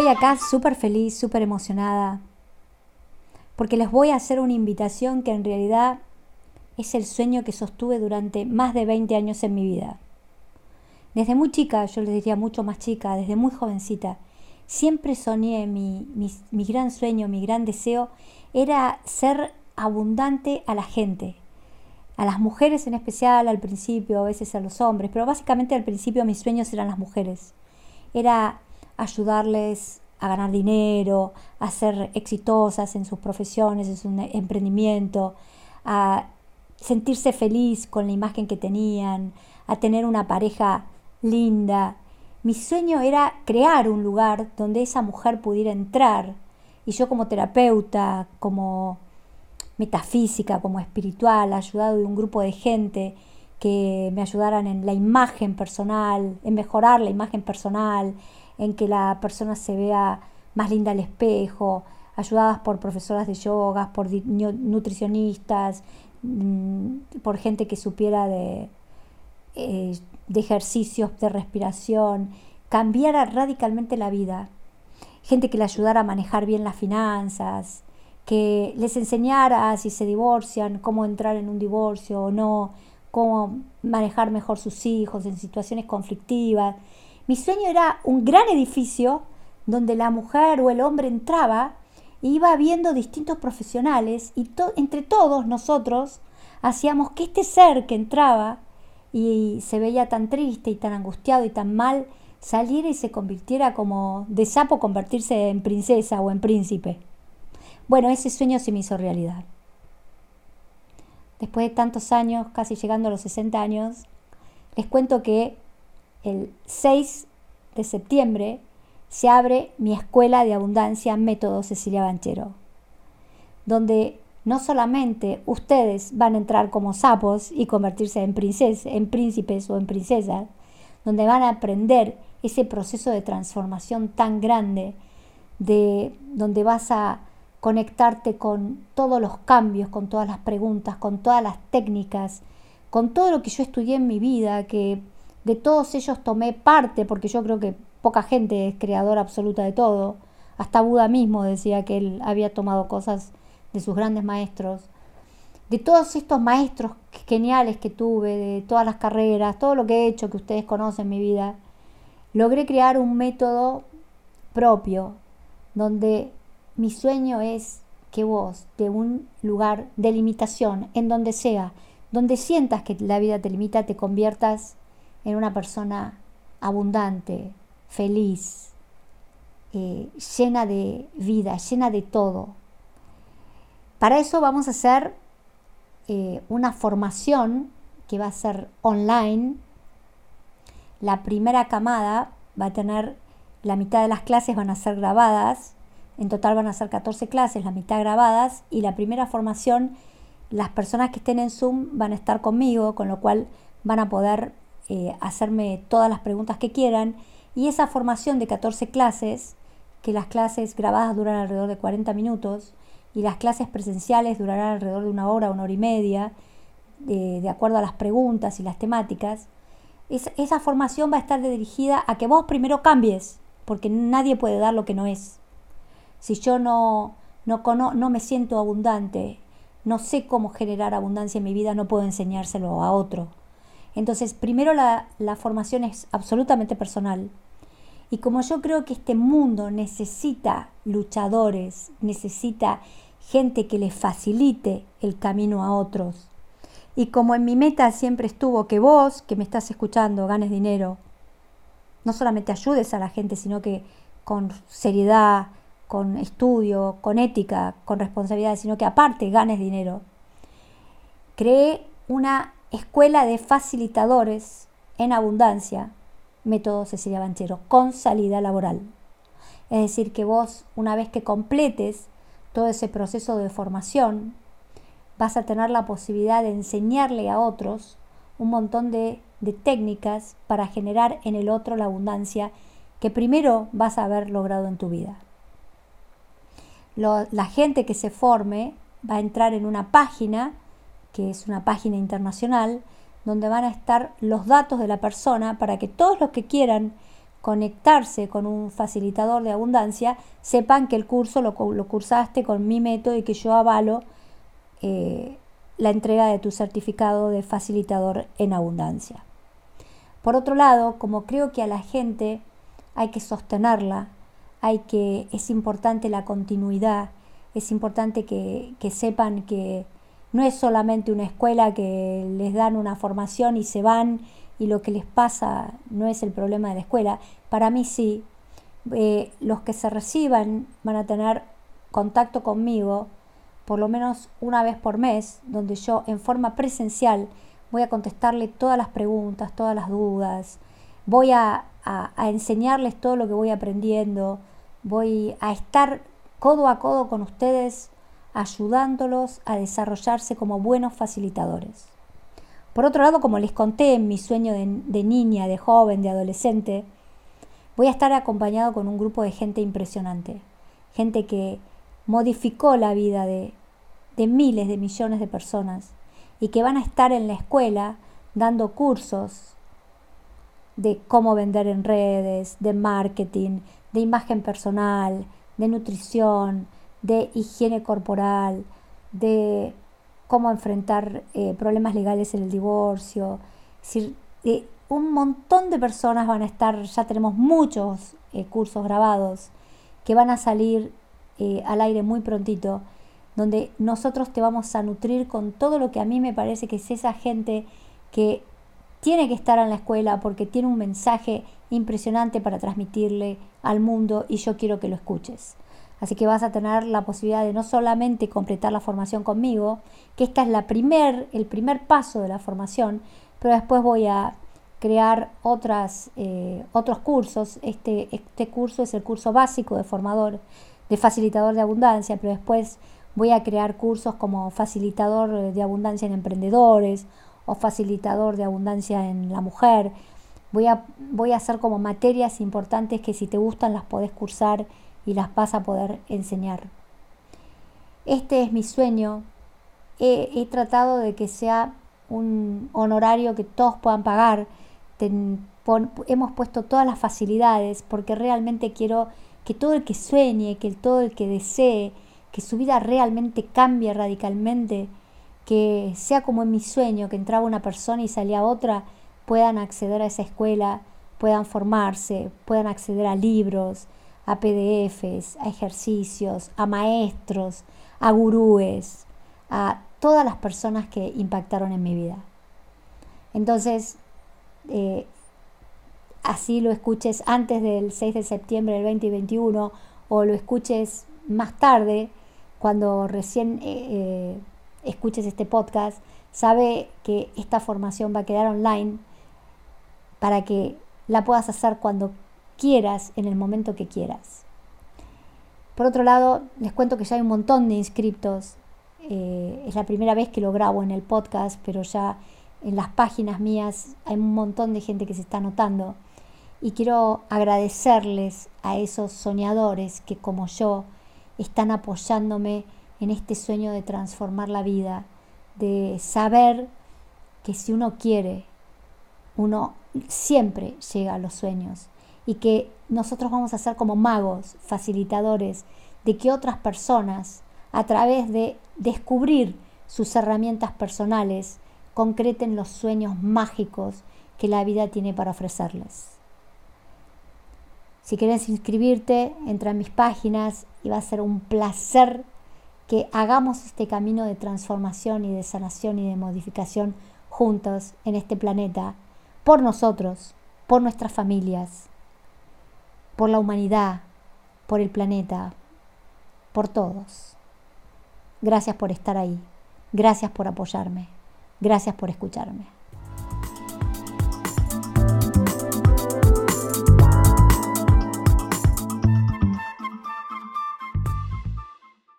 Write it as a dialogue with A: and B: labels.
A: Estoy acá súper feliz, súper emocionada, porque les voy a hacer una invitación que en realidad es el sueño que sostuve durante más de 20 años en mi vida. Desde muy chica, yo les diría mucho más chica, desde muy jovencita, siempre soñé, mi, mi, gran sueño, mi gran deseo era ser abundante a la gente, a las mujeres en especial al principio, a veces a los hombres, pero básicamente al principio mis sueños eran las mujeres. Era ayudarles a ganar dinero, a ser exitosas en sus profesiones, en su emprendimiento, a sentirse feliz con la imagen que tenían, a tener una pareja linda. Mi sueño era crear un lugar donde esa mujer pudiera entrar y yo como terapeuta, como metafísica, como espiritual, ayudado de un grupo de gente que me ayudaran en la imagen personal, en mejorar la imagen personal, en que la persona se vea más linda al espejo, ayudadas por profesoras de yoga, por nutricionistas, mm, por gente que supiera de, eh, de ejercicios de respiración, cambiara radicalmente la vida. Gente que le ayudara a manejar bien las finanzas, que les enseñara si se divorcian, cómo entrar en un divorcio o no, cómo manejar mejor sus hijos en situaciones conflictivas. Mi sueño era un gran edificio donde la mujer o el hombre entraba e iba viendo distintos profesionales y entre todos nosotros hacíamos que este ser que entraba y se veía tan triste y tan angustiado y tan mal saliera y se convirtiera como de sapo convertirse en princesa o en príncipe. Bueno, ese sueño se me hizo realidad. Después de tantos años, casi llegando a los 60 años, les cuento que el 6 de septiembre se abre mi escuela de abundancia Método Cecilia Banchero, donde no solamente ustedes van a entrar como sapos y convertirse en, princesas, en príncipes o en princesas, donde van a aprender ese proceso de transformación tan grande, de donde vas a conectarte con todos los cambios, con todas las preguntas, con todas las técnicas, con todo lo que yo estudié en mi vida, que de todos ellos tomé parte, porque yo creo que poca gente es creadora absoluta de todo. Hasta Buda mismo decía que él había tomado cosas de sus grandes maestros. De todos estos maestros geniales que tuve, de todas las carreras, todo lo que he hecho que ustedes conocen en mi vida, logré crear un método propio donde mi sueño es que vos, de un lugar de limitación, en donde sea, donde sientas que la vida te limita, te conviertas en una persona abundante, feliz, eh, llena de vida, llena de todo. Para eso vamos a hacer eh, una formación que va a ser online. La primera camada va a tener, la mitad de las clases van a ser grabadas, en total van a ser 14 clases, la mitad grabadas, y la primera formación, las personas que estén en Zoom van a estar conmigo, con lo cual van a poder eh, hacerme todas las preguntas que quieran. Y esa formación de 14 clases, que las clases grabadas duran alrededor de 40 minutos y las clases presenciales durarán alrededor de una hora, una hora y media, de, acuerdo a las preguntas y las temáticas, esa formación va a estar dirigida a que vos primero cambies, porque nadie puede dar lo que no es. Si yo no, no, no me siento abundante, no sé cómo generar abundancia en mi vida, no puedo enseñárselo a otro. Entonces, primero la, formación es absolutamente personal. Y como yo creo que este mundo necesita luchadores, necesita gente que le facilite el camino a otros. Y como en mi meta siempre estuvo que vos, que me estás escuchando, ganes dinero, no solamente ayudes a la gente, sino que con seriedad, con estudio, con ética, con responsabilidad, sino que aparte ganes dinero. Creé una Escuela de Facilitadores en Abundancia, método Cecilia Banchero, con salida laboral. Es decir, que vos, una vez que completes todo ese proceso de formación, vas a tener la posibilidad de enseñarle a otros un montón de, técnicas para generar en el otro la abundancia que primero vas a haber logrado en tu vida. la gente que se forme va a entrar en una página que es una página internacional, donde van a estar los datos de la persona para que todos los que quieran conectarse con un facilitador de abundancia, sepan que el curso lo, cursaste con mi método y que yo avalo eh, la entrega de tu certificado de facilitador en abundancia. Por otro lado, como creo que a la gente hay que sostenerla, hay que, es importante la continuidad, es importante que, que sepan que no es solamente una escuela que les dan una formación y se van y lo que les pasa no es el problema de la escuela. Para mí sí, eh, los que se reciban van a tener contacto conmigo por lo menos una vez por mes, donde yo en forma presencial voy a contestarle todas las preguntas, todas las dudas, voy a, a enseñarles todo lo que voy aprendiendo, voy a estar codo a codo con ustedes ayudándolos a desarrollarse como buenos facilitadores. Por otro lado, como les conté en mi sueño de, niña, de joven, de adolescente, voy a estar acompañado con un grupo de gente impresionante, gente que modificó la vida de, de miles de millones de personas y que van a estar en la escuela dando cursos de cómo vender en redes, de marketing, de imagen personal, de nutrición, de higiene corporal, de cómo enfrentar eh, problemas legales en el divorcio. Eh, un montón de personas van a estar, ya tenemos muchos eh, cursos grabados que van a salir al aire muy prontito, donde nosotros te vamos a nutrir con todo lo que a mí me parece que es esa gente que tiene que estar en la escuela porque tiene un mensaje impresionante para transmitirle al mundo y yo quiero que lo escuches. Así que vas a tener la posibilidad de no solamente completar la formación conmigo, que esta es el primer paso de la formación, pero después voy a crear otras, eh, otros cursos. Este, este curso es el curso básico de formador, de facilitador de abundancia, pero después voy a crear cursos como facilitador de abundancia en emprendedores o facilitador de abundancia en la mujer. Voy a, voy a hacer como materias importantes que si te gustan las podés cursar y las vas a poder enseñar. Este es mi sueño. He, tratado de que sea un honorario que todos puedan pagar. hemos puesto todas las facilidades porque realmente quiero que todo el que sueñe, que todo el que desee, que su vida realmente cambie radicalmente, que sea como en mi sueño, que entraba una persona y salía otra, puedan acceder a esa escuela, puedan formarse, puedan acceder a libros, a PDFs, a ejercicios, a maestros, a gurúes, a todas las personas que impactaron en mi vida. Entonces, eh, así lo escuches antes del 6 de septiembre del 2021 o lo escuches más tarde, cuando recién eh, eh, escuches este podcast, sabe que esta formación va a quedar online para que la puedas hacer cuando quieras en el momento que quieras. Por otro lado, les cuento que ya hay un montón de inscriptos. Eh, es la primera vez que lo grabo en el podcast, pero ya en las páginas mías hay un montón de gente que se está anotando. Y quiero agradecerles a esos soñadores que como yo están apoyándome en este sueño de transformar la vida, de saber que si uno quiere, uno siempre llega a los sueños y que nosotros vamos a ser como magos, facilitadores de que otras personas, a través de descubrir sus herramientas personales, concreten los sueños mágicos que la vida tiene para ofrecerles. Si quieres inscribirte, entra en mis páginas y va a ser un placer que hagamos este camino de transformación y de sanación y de modificación juntos en este planeta, por nosotros, por nuestras familias por la humanidad, por el planeta, por todos. Gracias por estar ahí. Gracias por apoyarme. Gracias por escucharme.